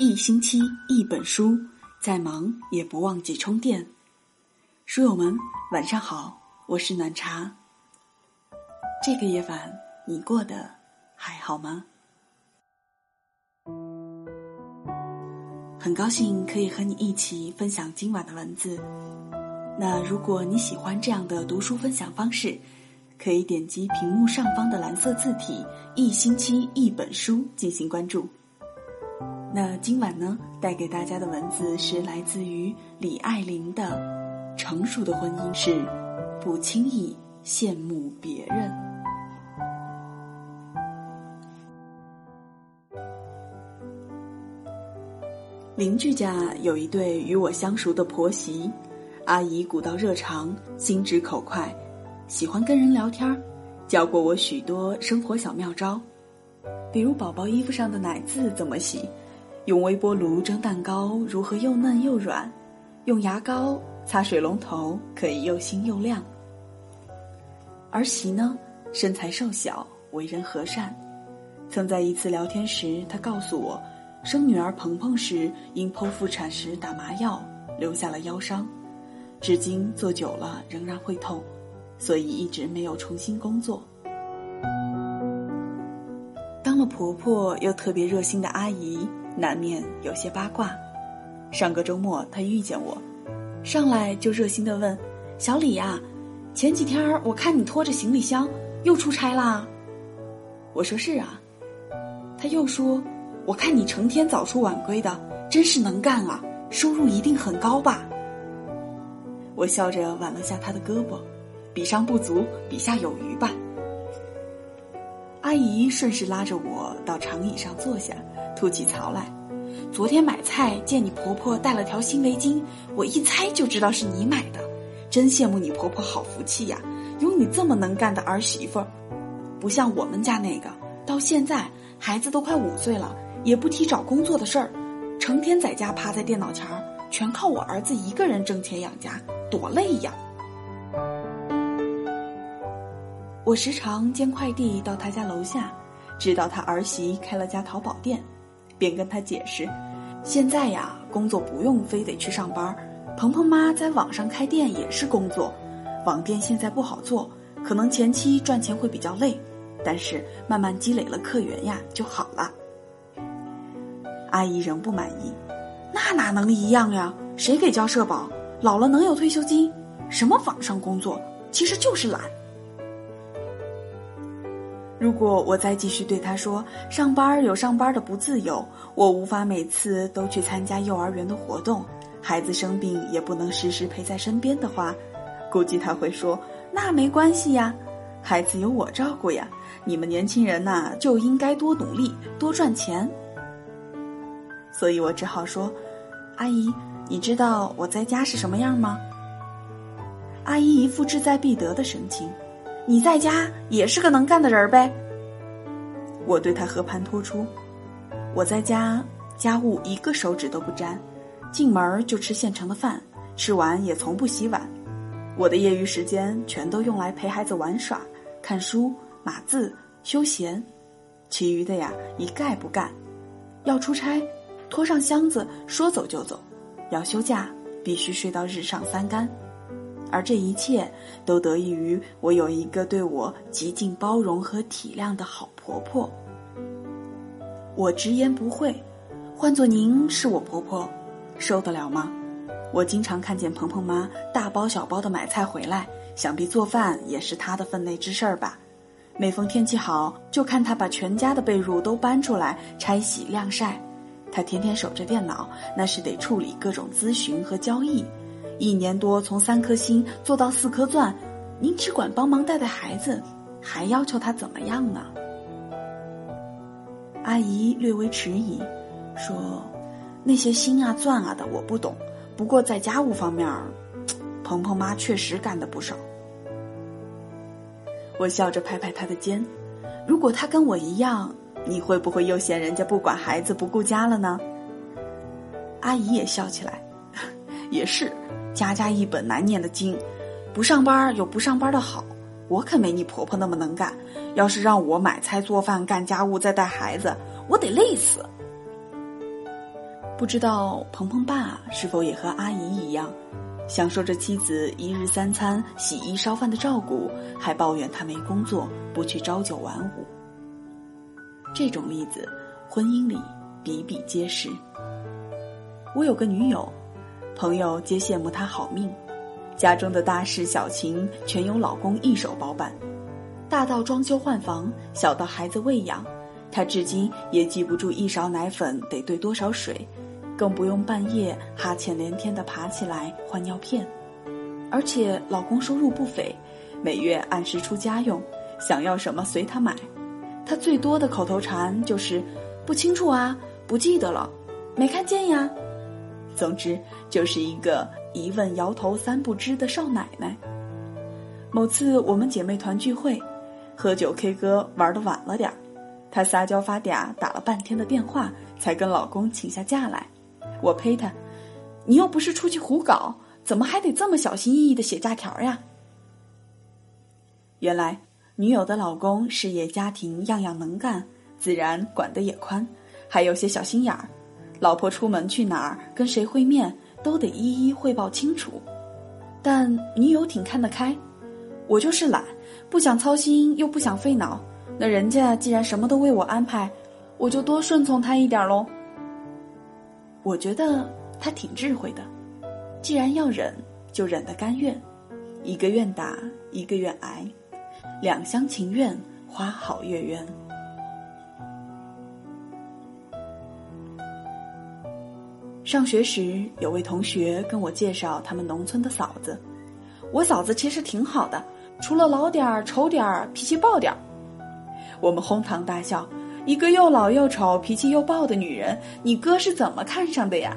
一星期一本书，再忙也不忘记充电。书友们，晚上好，我是暖茶。这个夜晚你过得还好吗？很高兴可以和你一起分享今晚的文字。那如果你喜欢这样的读书分享方式，可以点击屏幕上方的蓝色字体“一星期一本书”进行关注。那今晚呢，带给大家的文字是来自于李爱玲的《成熟的婚姻是不轻易羡慕别人》。邻居家有一对与我相熟的婆媳，阿姨古道热肠，心直口快，喜欢跟人聊天儿，教过我许多生活小妙招，比如宝宝衣服上的奶渍怎么洗，用微波炉蒸蛋糕如何又嫩又软，用牙膏擦水龙头可以又新又亮。儿媳呢，身材瘦小，为人和善，曾在一次聊天时，她告诉我。生女儿鹏鹏时，因剖腹产时打麻药，留下了腰伤，至今坐久了仍然会痛，所以一直没有重新工作。当了婆婆又特别热心的阿姨，难免有些八卦。上个周末他遇见我，上来就热心的问：“小李呀，前几天我看你拖着行李箱又出差啦？”我说：“是啊。”他又说。我看你成天早出晚归的，真是能干啊！收入一定很高吧？我笑着挽了下他的胳膊，比上不足，比下有余吧。阿姨顺势拉着我到长椅上坐下，吐起槽来：“昨天买菜见你婆婆带了条新围巾，我一猜就知道是你买的，真羡慕你婆婆好福气呀，有你这么能干的儿媳妇，不像我们家那个，到现在孩子都快五岁了。”也不提找工作的事儿，成天在家趴在电脑前儿，全靠我儿子一个人挣钱养家，多累呀！我时常将快递到他家楼下，知道他儿媳开了家淘宝店，便跟他解释：现在呀，工作不用非得去上班，鹏鹏妈在网上开店也是工作，网店现在不好做，可能前期赚钱会比较累，但是慢慢积累了客源呀，就好了。阿姨仍不满意，那哪能一样呀？谁给交社保？老了能有退休金？什么网上工作，其实就是懒。如果我再继续对他说，上班有上班的不自由，我无法每次都去参加幼儿园的活动，孩子生病也不能时时陪在身边的话，估计他会说：“那没关系呀，孩子有我照顾呀。你们年轻人呐，就应该多努力，多赚钱。”所以我只好说：“阿姨，你知道我在家是什么样吗？”阿姨一副志在必得的神情：“你在家也是个能干的人儿呗。”我对他和盘托出：“我在家家务一个手指都不沾，进门就吃现成的饭，吃完也从不洗碗。我的业余时间全都用来陪孩子玩耍、看书、码字、休闲，其余的呀一概不干。要出差。”拖上箱子，说走就走；要休假，必须睡到日上三竿。而这一切都得益于我有一个对我极尽包容和体谅的好婆婆。我直言不讳，换做您是我婆婆，受得了吗？我经常看见鹏鹏妈大包小包的买菜回来，想必做饭也是她的分内之事儿吧。每逢天气好，就看她把全家的被褥都搬出来拆洗晾晒。她天天守着电脑，那是得处理各种咨询和交易，一年多从三颗星做到四颗钻，您只管帮忙带带孩子，还要求他怎么样呢？阿姨略微迟疑，说：“那些星啊钻啊的我不懂，不过在家务方面，鹏鹏妈确实干的不少。”我笑着拍拍她的肩，如果他跟我一样。你会不会又嫌人家不管孩子不顾家了呢？阿姨也笑起来，也是，家家一本难念的经，不上班有不上班的好，我可没你婆婆那么能干。要是让我买菜做饭干家务再带孩子，我得累死。不知道鹏鹏爸是否也和阿姨一样，享受着妻子一日三餐、洗衣烧饭的照顾，还抱怨他没工作，不去朝九晚五。这种例子，婚姻里比比皆是。我有个女友，朋友皆羡慕她好命，家中的大事小情全由老公一手包办，大到装修换房，小到孩子喂养，她至今也记不住一勺奶粉得兑多少水。更不用半夜哈欠连天的爬起来换尿片，而且老公收入不菲，每月按时出家用，想要什么随他买。他最多的口头禅就是“不清楚啊，不记得了，没看见呀”。总之就是一个一问摇头三不知的少奶奶。某次我们姐妹团聚会，喝酒 K 歌玩的晚了点儿，她撒娇发嗲打了半天的电话，才跟老公请下假来。我呸他！你又不是出去胡搞，怎么还得这么小心翼翼的写假条呀？原来女友的老公事业家庭样样能干，自然管得也宽，还有些小心眼儿。老婆出门去哪儿，跟谁会面，都得一一汇报清楚。但女友挺看得开，我就是懒，不想操心又不想费脑。那人家既然什么都为我安排，我就多顺从他一点喽。我觉得他挺智慧的，既然要忍，就忍得甘愿，一个愿打，一个愿挨，两厢情愿，花好月圆。上学时，有位同学跟我介绍他们农村的嫂子，我嫂子其实挺好的，除了老点儿、丑点儿、脾气暴点儿。我们哄堂大笑。一个又老又丑、脾气又暴的女人，你哥是怎么看上的呀？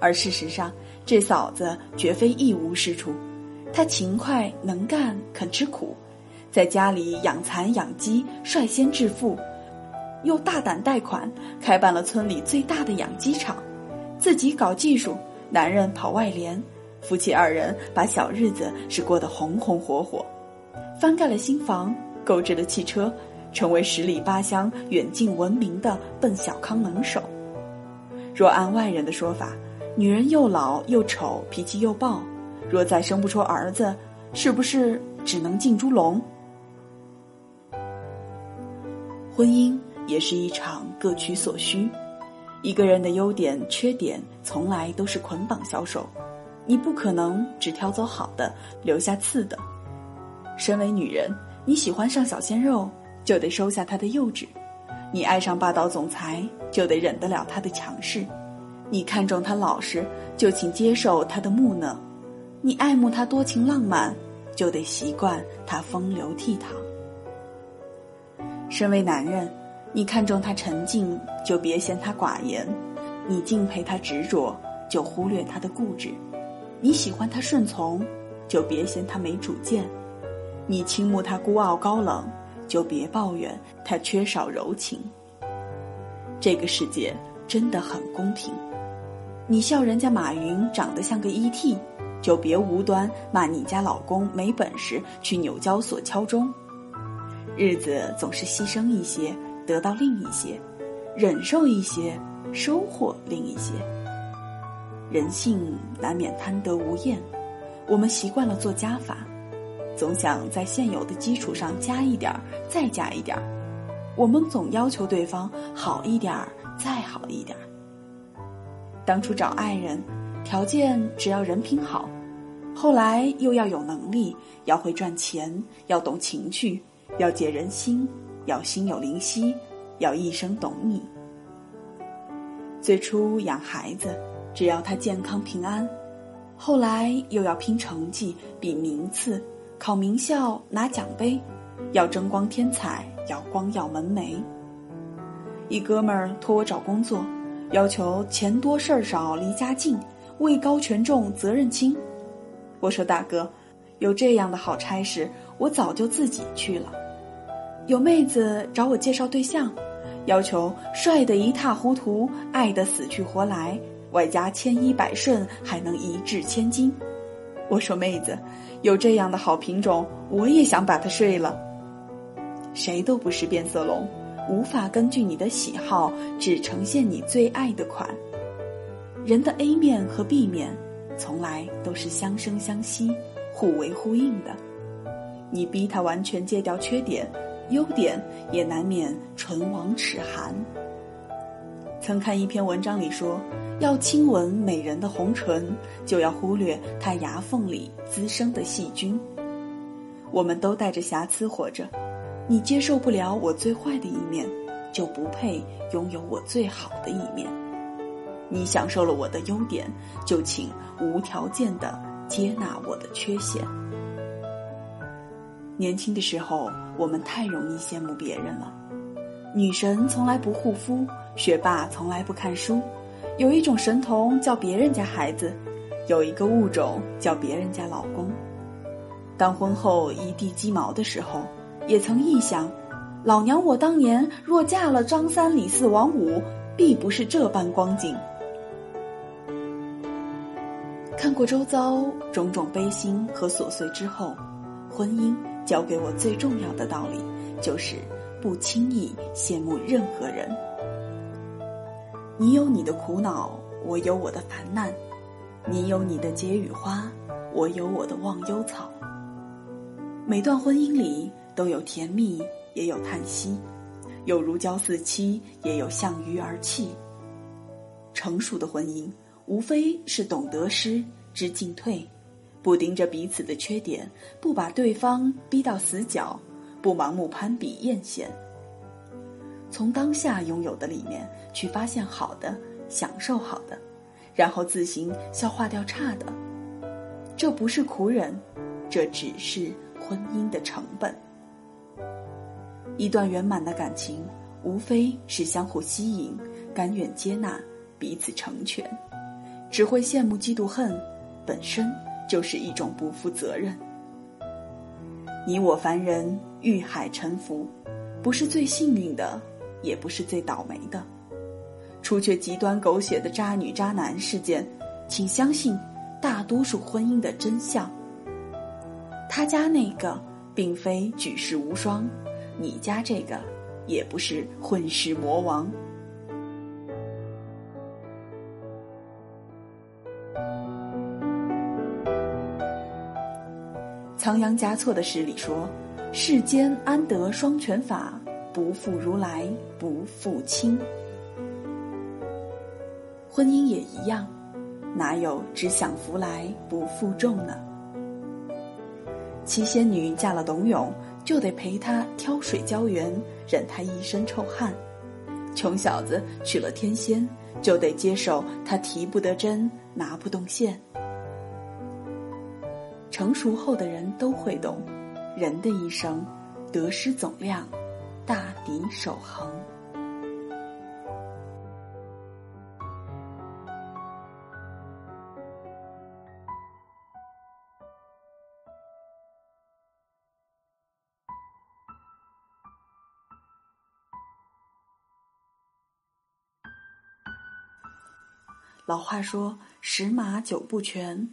而事实上，这嫂子绝非一无是处，她勤快能干，肯吃苦，在家里养蚕养鸡，率先致富，又大胆贷款，开办了村里最大的养鸡场，自己搞技术，男人跑外联，夫妻二人把小日子是过得红红火火，翻盖了新房，购置了汽车。成为十里八乡远近闻名的奔小康能手。若按外人的说法，女人又老又丑，脾气又暴，若再生不出儿子，是不是只能进猪笼？婚姻也是一场各取所需，一个人的优点缺点从来都是捆绑销售，你不可能只挑走好的，留下次的。身为女人，你喜欢上小鲜肉。就得收下他的幼稚，你爱上霸道总裁，就得忍得了他的强势；你看中他老实，就请接受他的木讷；你爱慕他多情浪漫，就得习惯他风流倜傥。身为男人，你看中他沉静，就别嫌他寡言；你敬佩他执着，就忽略他的固执；你喜欢他顺从，就别嫌他没主见；你倾慕他孤傲高冷。就别抱怨他缺少柔情。这个世界真的很公平，你笑人家马云长得像个 ET，就别无端骂你家老公没本事去纽交所敲钟。日子总是牺牲一些得到另一些，忍受一些收获另一些。人性难免贪得无厌，我们习惯了做加法。总想在现有的基础上加一点儿，再加一点儿。我们总要求对方好一点儿，再好一点儿。当初找爱人，条件只要人品好，后来又要有能力，要会赚钱，要懂情趣，要解人心，要心有灵犀，要一生懂你。最初养孩子，只要他健康平安，后来又要拼成绩，比名次。考名校拿奖杯，要争光添彩，要光耀门楣。一哥们儿托我找工作，要求钱多事儿少，离家近，位高权重，责任轻。我说大哥，有这样的好差事，我早就自己去了。有妹子找我介绍对象，要求帅得一塌糊涂，爱得死去活来，外加千依百顺，还能一掷千金。我说妹子。有这样的好品种，我也想把它睡了。谁都不是变色龙，无法根据你的喜好只呈现你最爱的款。人的 A 面和 B 面，从来都是相生相惜、互为呼应的。你逼他完全戒掉缺点，优点也难免唇亡齿寒。曾看一篇文章里说，要亲吻美人的红唇，就要忽略她牙缝里滋生的细菌。我们都带着瑕疵活着，你接受不了我最坏的一面，就不配拥有我最好的一面。你享受了我的优点，就请无条件的接纳我的缺陷。年轻的时候，我们太容易羡慕别人了。女神从来不护肤，学霸从来不看书，有一种神童叫别人家孩子，有一个物种叫别人家老公。当婚后一地鸡毛的时候，也曾臆想，老娘我当年若嫁了张三李四王五，必不是这般光景。看过周遭种种悲心和琐碎之后，婚姻教给我最重要的道理，就是不轻易羡慕任何人。你有你的苦恼，我有我的烦难；你有你的解语花，我有我的忘忧草。每段婚姻里都有甜蜜，也有叹息；有如胶似漆，也有向鱼而泣。成熟的婚姻。无非是懂得失知进退，不盯着彼此的缺点，不把对方逼到死角，不盲目攀比艳羡。从当下拥有的里面去发现好的，享受好的，然后自行消化掉差的。这不是苦忍，这只是婚姻的成本。一段圆满的感情，无非是相互吸引，甘愿接纳，彼此成全。只会羡慕、嫉妒、恨，本身就是一种不负责任。你我凡人遇海沉浮，不是最幸运的，也不是最倒霉的。除却极端狗血的渣女渣男事件，请相信大多数婚姻的真相。他家那个并非举世无双，你家这个也不是混世魔王。仓央嘉措的诗里说：“世间安得双全法？不负如来不负卿。”婚姻也一样，哪有只享福来不负重呢？七仙女嫁了董永，就得陪他挑水浇园，忍他一身臭汗；穷小子娶了天仙，就得接受他提不得针，拿不动线。成熟后的人都会懂，人的一生，得失总量，大抵守恒。老话说：“十马九不全。”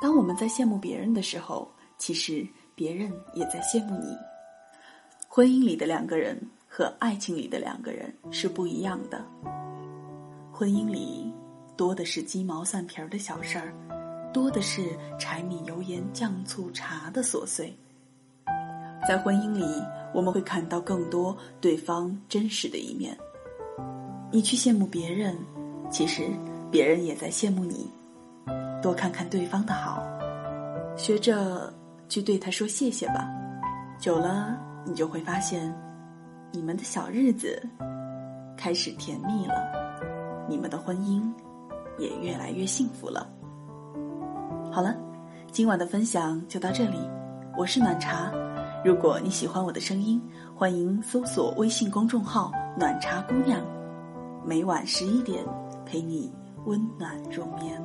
当我们在羡慕别人的时候，其实别人也在羡慕你。婚姻里的两个人和爱情里的两个人是不一样的。婚姻里多的是鸡毛蒜皮儿的小事儿，多的是柴米油盐酱醋茶的琐碎。在婚姻里，我们会看到更多对方真实的一面。你去羡慕别人，其实别人也在羡慕你。多看看对方的好，学着去对他说谢谢吧。久了，你就会发现，你们的小日子开始甜蜜了，你们的婚姻也越来越幸福了。好了，今晚的分享就到这里，我是暖茶。如果你喜欢我的声音，欢迎搜索微信公众号“暖茶姑娘”，每晚十一点陪你温暖入眠。